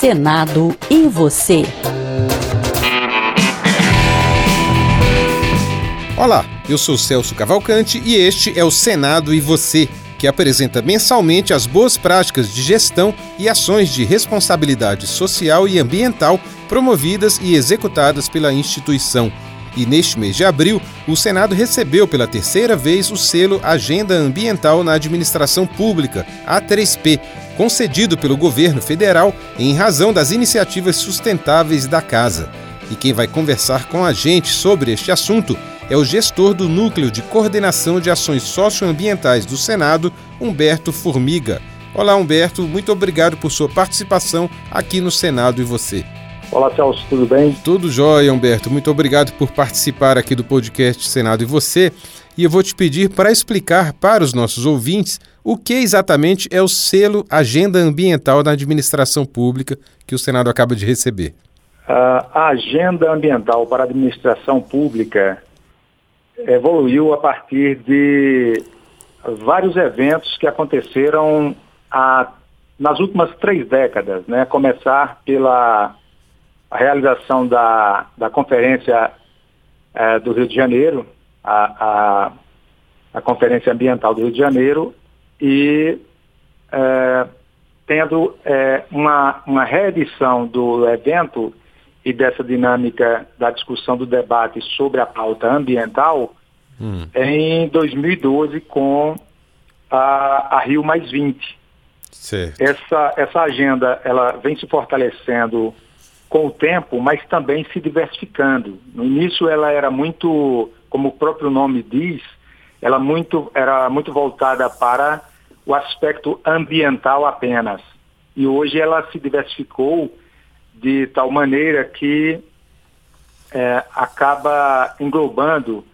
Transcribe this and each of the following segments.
Senado e você. Olá, eu sou Celso Cavalcante e este é o Senado e você, que apresenta mensalmente as boas práticas de gestão e ações de responsabilidade social e ambiental promovidas e executadas pela instituição. E neste mês de abril, o Senado recebeu pela terceira vez o selo Agenda Ambiental na Administração Pública, A3P, concedido pelo governo federal em razão das iniciativas sustentáveis da casa. E quem vai conversar com a gente sobre este assunto é o gestor do Núcleo de Coordenação de Ações Socioambientais do Senado, Humberto Formiga. Olá, Humberto, muito obrigado por sua participação aqui no Senado e você. Olá, Celso, tudo bem? Tudo jóia, Humberto. Muito obrigado por participar aqui do podcast Senado e Você. E eu vou te pedir para explicar para os nossos ouvintes o que exatamente é o selo Agenda Ambiental da Administração Pública que o Senado acaba de receber. Uh, a Agenda Ambiental para a Administração Pública evoluiu a partir de vários eventos que aconteceram a, nas últimas três décadas, né? Começar pela a realização da, da Conferência é, do Rio de Janeiro, a, a, a, Conferência Ambiental do Rio de Janeiro, e é, tendo é, uma, uma reedição do evento e dessa dinâmica da discussão do debate sobre a pauta ambiental hum. em 2012 com a, a Rio Mais 20. Certo. Essa, essa agenda ela vem se fortalecendo com o tempo, mas também se diversificando. No início ela era muito, como o próprio nome diz, ela muito, era muito voltada para o aspecto ambiental apenas. E hoje ela se diversificou de tal maneira que é, acaba englobando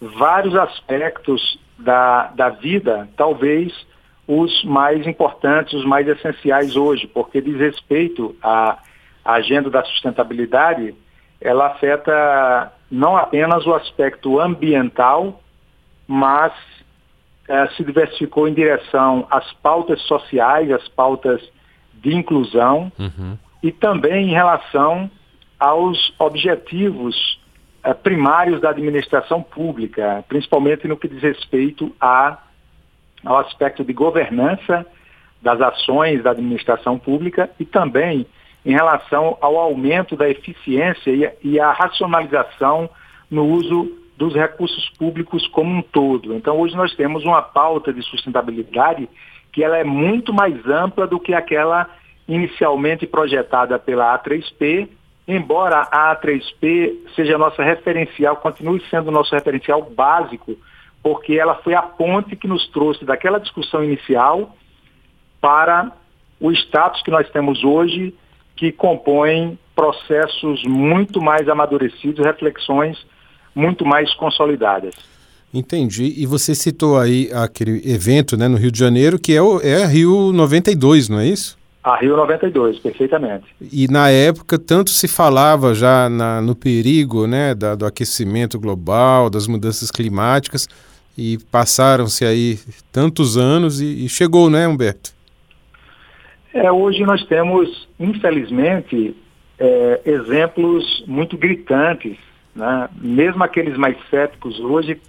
vários aspectos da, da vida, talvez os mais importantes, os mais essenciais hoje, porque diz respeito a a agenda da sustentabilidade, ela afeta não apenas o aspecto ambiental, mas é, se diversificou em direção às pautas sociais, às pautas de inclusão uhum. e também em relação aos objetivos é, primários da administração pública, principalmente no que diz respeito a, ao aspecto de governança das ações da administração pública e também em relação ao aumento da eficiência e, a racionalização no uso dos recursos públicos como um todo. Então, hoje nós temos uma pauta de sustentabilidade que ela é muito mais ampla do que aquela inicialmente projetada pela A3P, embora a A3P seja nossa referencial, continue sendo nosso referencial básico, porque ela foi a ponte que nos trouxe daquela discussão inicial para o status que nós temos hoje que compõem processos muito mais amadurecidos, reflexões muito mais consolidadas. Entendi. E você citou aí aquele evento né, no Rio de Janeiro, que é, o, é a Rio 92, não é isso? A Rio 92, perfeitamente. E na época tanto se falava já na, no perigo né, da, do aquecimento global, das mudanças climáticas, e passaram-se aí tantos anos e, e chegou, né, Humberto? É, hoje nós temos, infelizmente, é, exemplos muito gritantes. Né? Mesmo aqueles mais céticos hoje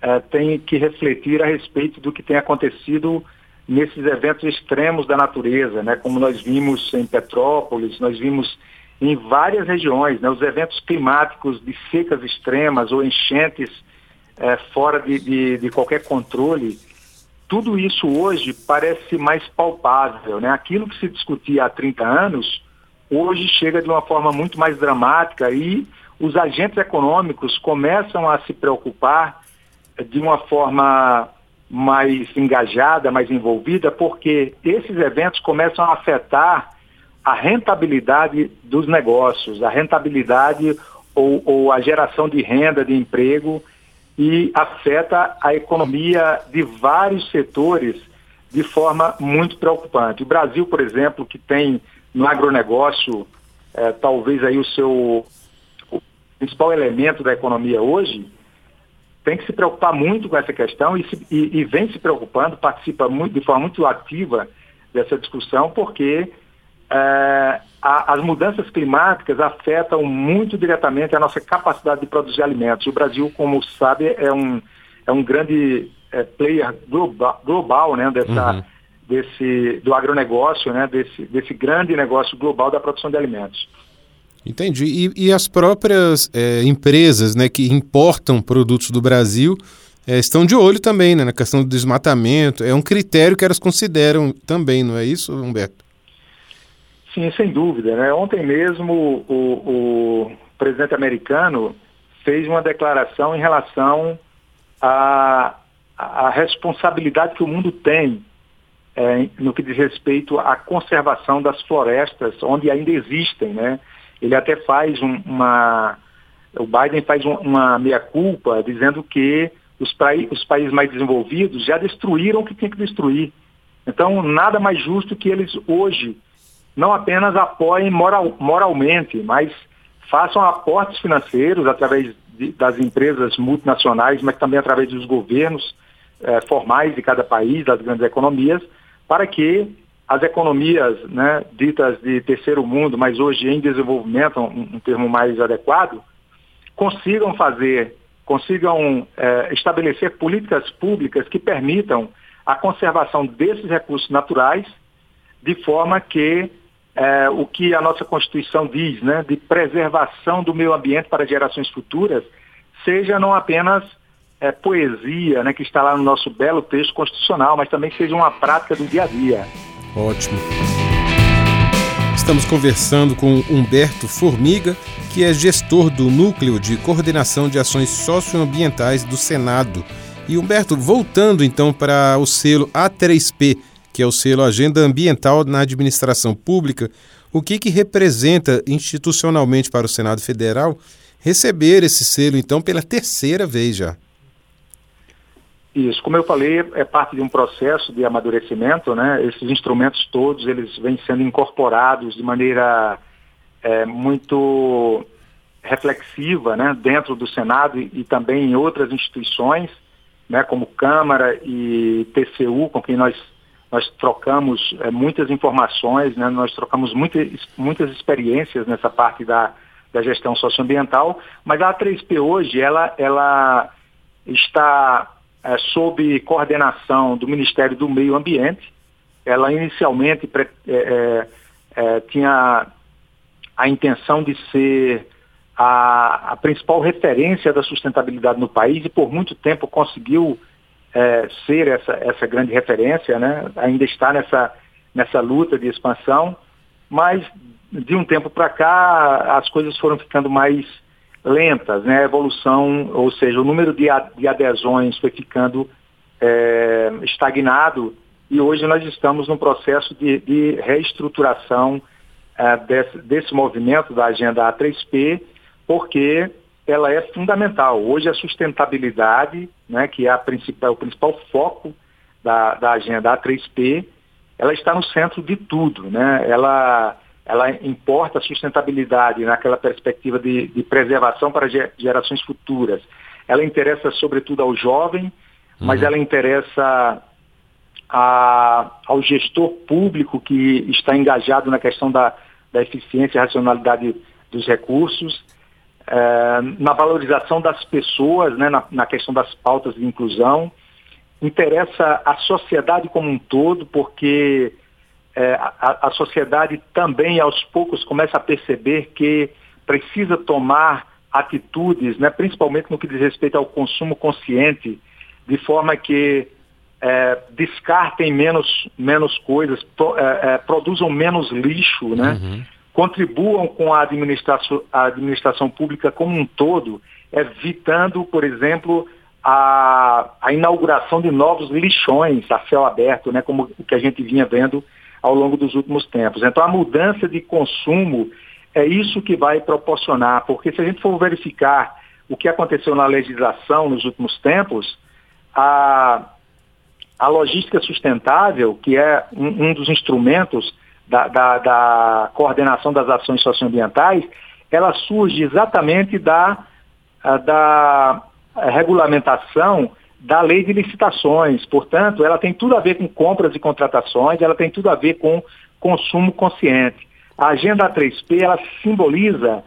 é, têm que refletir a respeito do que tem acontecido nesses eventos extremos da natureza, né? como nós vimos em Petrópolis, nós vimos em várias regiões, né? os eventos climáticos de secas extremas ou enchentes é, fora de, de, de qualquer controle tudo isso hoje parece mais palpável. Né? Aquilo que se discutia há 30 anos, hoje chega de uma forma muito mais dramática e os agentes econômicos começam a se preocupar de uma forma mais engajada, mais envolvida, porque esses eventos começam a afetar a rentabilidade dos negócios, a rentabilidade ou, ou a geração de renda, de emprego e afeta a economia de vários setores de forma muito preocupante. O Brasil, por exemplo, que tem no agronegócio é, talvez aí o seu o principal elemento da economia hoje, tem que se preocupar muito com essa questão e, se, e, e vem se preocupando, participa muito, de forma muito ativa dessa discussão, porque é, a, as mudanças climáticas afetam muito diretamente a nossa capacidade de produzir alimentos. O Brasil, como sabe, é um, é um grande é, player global, global né, dessa, uhum. desse, do agronegócio, né, desse, desse grande negócio global da produção de alimentos. Entendi. E, e as próprias é, empresas né, que importam produtos do Brasil é, estão de olho também né, na questão do desmatamento. É um critério que elas consideram também, não é isso, Humberto? Sim, sem dúvida. Né? Ontem mesmo o, o presidente americano fez uma declaração em relação à, responsabilidade que o mundo tem é, no que diz respeito à conservação das florestas, onde ainda existem. Né? Ele até faz um, uma. O Biden faz um, uma meia-culpa dizendo que os, os países mais desenvolvidos já destruíram o que tinha que destruir. Então, nada mais justo que eles hoje não apenas apoiem moral, moralmente, mas façam aportes financeiros através de, das empresas multinacionais, mas também através dos governos eh, formais de cada país, das grandes economias, para que as economias né, ditas de terceiro mundo, mas hoje em desenvolvimento, um, um termo mais adequado, consigam fazer, consigam eh, estabelecer políticas públicas que permitam a conservação desses recursos naturais, de forma que é, o que a nossa Constituição diz, né, de preservação do meio ambiente para gerações futuras, seja não apenas é, poesia, né, que está lá no nosso belo texto constitucional, mas também seja uma prática do dia a dia. Ótimo. Estamos conversando com Humberto Formiga, que é gestor do Núcleo de Coordenação de Ações Socioambientais do Senado. E Humberto, voltando então para o selo A3P, que é o selo Agenda Ambiental na Administração Pública, o que, que representa institucionalmente para o Senado Federal receber esse selo, então, pela terceira vez já? Isso, como eu falei, é parte de um processo de amadurecimento, né? Esses instrumentos todos, eles vêm sendo incorporados de maneira é, muito reflexiva, né? Dentro do Senado e, e, também em outras instituições, né? Como Câmara e TCU, com quem nós nós trocamos é, muitas informações, né? nós trocamos muitas, muitas experiências nessa parte da, da gestão socioambiental, mas a A3P hoje ela, ela está é, sob coordenação do Ministério do Meio Ambiente. Ela inicialmente é, tinha a intenção de ser a, a principal referência da sustentabilidade no país e por muito tempo conseguiu é, ser essa, essa grande referência, né? ainda está nessa, nessa luta de expansão, mas de um tempo para cá as coisas foram ficando mais lentas, né? a evolução, ou seja, o número de, de adesões foi ficando é, estagnado e hoje nós estamos num processo de, de reestruturação é, desse, desse movimento da agenda A3P, porque ela é fundamental. Hoje a sustentabilidade, né, que é a principal, o principal foco da, da agenda A3P, ela está no centro de tudo. Né? Ela, ela importa a sustentabilidade naquela perspectiva de, de preservação para gerações futuras. Ela interessa sobretudo ao jovem, uhum. mas ela interessa a, ao gestor público que está engajado na questão da, da eficiência e racionalidade dos recursos é, na valorização das pessoas, né, na, na, questão das pautas de inclusão. Interessa a sociedade como um todo, porque é, a, a, sociedade também, aos poucos, começa a perceber que precisa tomar atitudes, né, principalmente no que diz respeito ao consumo consciente, de forma que é, descartem menos, menos coisas, pro, é, produzam menos lixo, né? Uhum contribuam com a administração, a administração pública como um todo, evitando, por exemplo, a, a inauguração de novos lixões a céu aberto, né, como o que a gente vinha vendo ao longo dos últimos tempos. Então, a mudança de consumo é isso que vai proporcionar, porque se a gente for verificar o que aconteceu na legislação nos últimos tempos, a, a logística sustentável, que é um, um dos instrumentos da, da, da coordenação das ações socioambientais, ela surge exatamente da, da regulamentação da lei de licitações. Portanto, ela tem tudo a ver com compras e contratações, ela tem tudo a ver com consumo consciente. A agenda 3P ela simboliza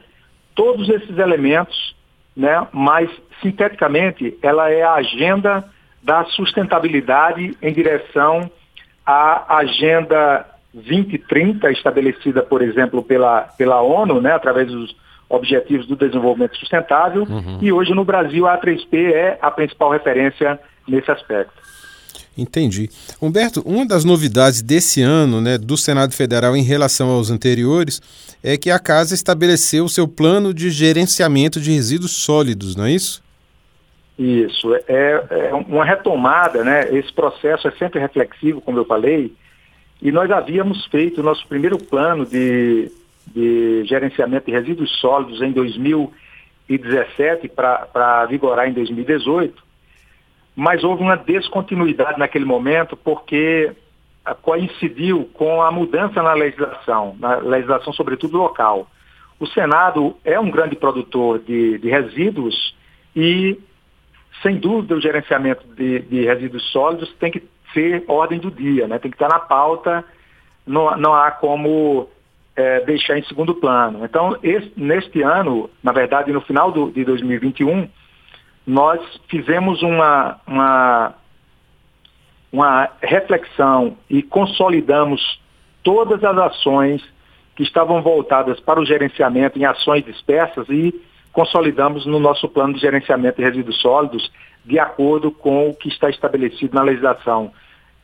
todos esses elementos, né? mas sinteticamente ela é a agenda da sustentabilidade em direção à agenda 2030 estabelecida, por exemplo, pela, pela ONU, né? através dos Objetivos do Desenvolvimento Sustentável, uhum. e hoje no Brasil a A3P é a principal referência nesse aspecto. Entendi. Humberto, uma das novidades desse ano né, do Senado Federal em relação aos anteriores é que a Casa estabeleceu o seu plano de gerenciamento de resíduos sólidos, não é isso? Isso. É, é uma retomada, né? Esse processo é sempre reflexivo, como eu falei, e nós havíamos feito o nosso primeiro plano de, de gerenciamento de resíduos sólidos em 2017 para vigorar em 2018 mas houve uma descontinuidade naquele momento porque coincidiu com a mudança na legislação, na legislação sobretudo local. O Senado é um grande produtor de, de resíduos e, sem dúvida, o gerenciamento de, de, resíduos sólidos tem que ser ordem do dia, né? tem que estar na pauta, não, não há como é, deixar em segundo plano. Então, esse, neste ano, na verdade, no final do, de 2021, nós fizemos uma, uma, uma reflexão e consolidamos todas as ações que estavam voltadas para o gerenciamento em ações dispersas e consolidamos no nosso plano de gerenciamento de resíduos sólidos de acordo com o que está estabelecido na legislação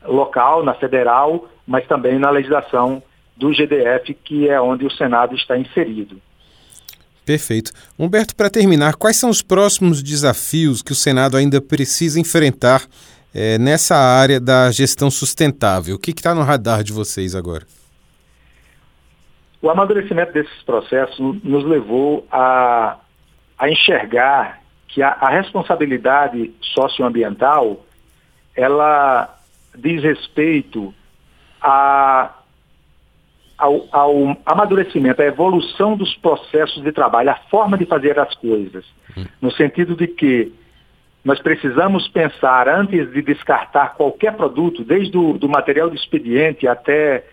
local, na federal, mas também na legislação do GDF, que é onde o Senado está inserido. Perfeito. Humberto, para terminar, quais são os próximos desafios que o Senado ainda precisa enfrentar é, nessa área da gestão sustentável? O que está no radar de vocês agora? O amadurecimento desses processos nos levou a, a enxergar que a, a responsabilidade socioambiental ela diz respeito a ao, ao, amadurecimento, à evolução dos processos de trabalho, a forma de fazer as coisas. No sentido de que nós precisamos pensar, antes de descartar qualquer produto, desde o do material de expediente até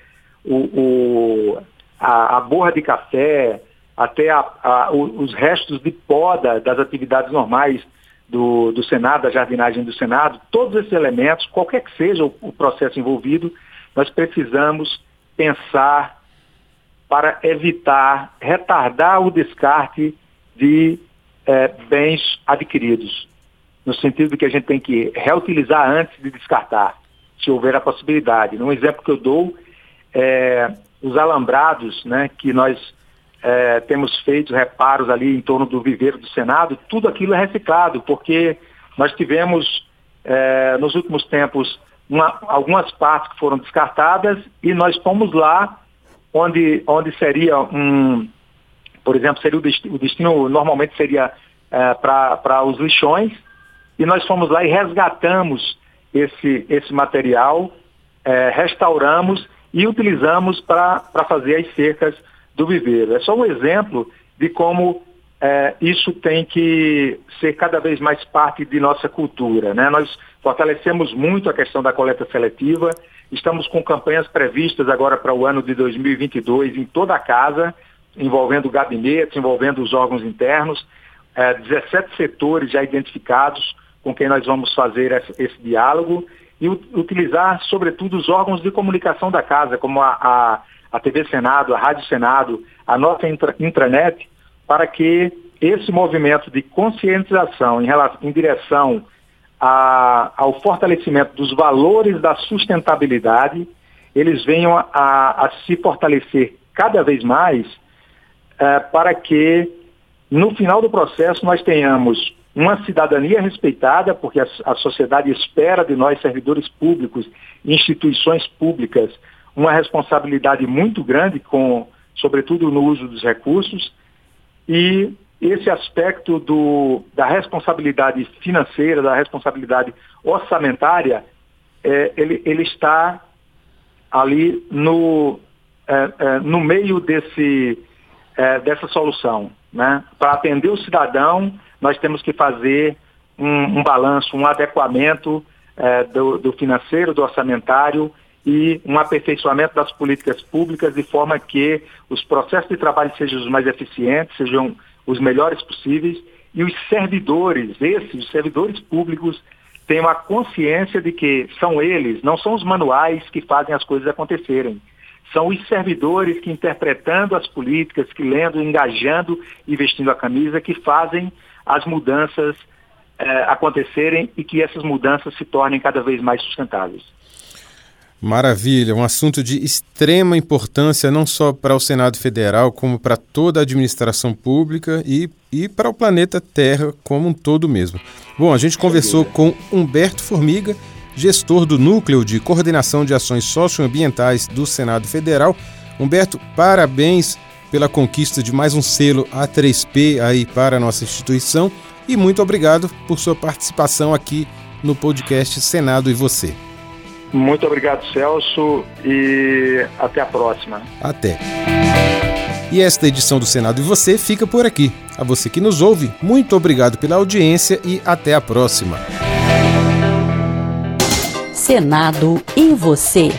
o, o a, a, borra de café, até a, a, os restos de poda das atividades normais do, do Senado, da jardinagem do Senado, todos esses elementos, qualquer que seja o, o processo envolvido, nós precisamos pensar para evitar, retardar o descarte de é, bens adquiridos, no sentido de que a gente tem que reutilizar antes de descartar, se houver a possibilidade. Um exemplo que eu dou é os alambrados, né, que nós é, temos feito reparos ali em torno do viveiro do Senado, tudo aquilo é reciclado, porque nós tivemos é, nos últimos tempos uma, algumas partes que foram descartadas e nós fomos lá onde, onde seria um, por exemplo, seria o destino, o destino normalmente seria é, para os lixões, e nós fomos lá e resgatamos esse, esse material, é, restauramos e utilizamos para fazer as cercas do viveiro. É só um exemplo de como é, isso tem que ser cada vez mais parte de nossa cultura. Né? Nós fortalecemos muito a questão da coleta seletiva, estamos com campanhas previstas agora para o ano de 2022 em toda a casa, envolvendo gabinetes, envolvendo os órgãos internos, é, 17 setores já identificados com quem nós vamos fazer esse, esse diálogo e utilizar, sobretudo, os órgãos de comunicação da casa, como a, a, a TV Senado, a Rádio Senado, a nossa intra, intranet, para que esse movimento de conscientização em, relação, em direção a, ao fortalecimento dos valores da sustentabilidade, eles venham a, a se fortalecer cada vez mais é, para que no final do processo nós tenhamos uma cidadania respeitada, porque a, a sociedade espera de nós, servidores públicos, instituições públicas, uma responsabilidade muito grande com, sobretudo no uso dos recursos, e esse aspecto do, da responsabilidade financeira, da responsabilidade orçamentária, é, ele, ele está ali no, é, é, no meio desse, é, dessa solução. Né? Para atender o cidadão, nós temos que fazer um, um balanço, um adequamento é, do, do financeiro, do orçamentário e um aperfeiçoamento das políticas públicas de forma que os processos de trabalho sejam os mais eficientes, sejam os melhores possíveis e os servidores, esses os servidores públicos, tenham a consciência de que são eles, não são os manuais que fazem as coisas acontecerem. São os servidores que, interpretando as políticas, que lendo, engajando e vestindo a camisa, que fazem as mudanças eh, acontecerem e que essas mudanças se tornem cada vez mais sustentáveis. Maravilha, um assunto de extrema importância não só para o Senado Federal, como para toda a administração pública e, e para o planeta Terra como um todo mesmo. Bom, a gente conversou com Humberto Formiga, gestor do Núcleo de Coordenação de Ações Socioambientais do Senado Federal. Humberto, parabéns pela conquista de mais um selo A3P aí para a nossa instituição e muito obrigado por sua participação aqui no podcast Senado e Você. Muito obrigado, Celso, e até a próxima. Até. E esta edição do Senado e Você fica por aqui. A você que nos ouve, muito obrigado pela audiência e até a próxima. Senado e Você.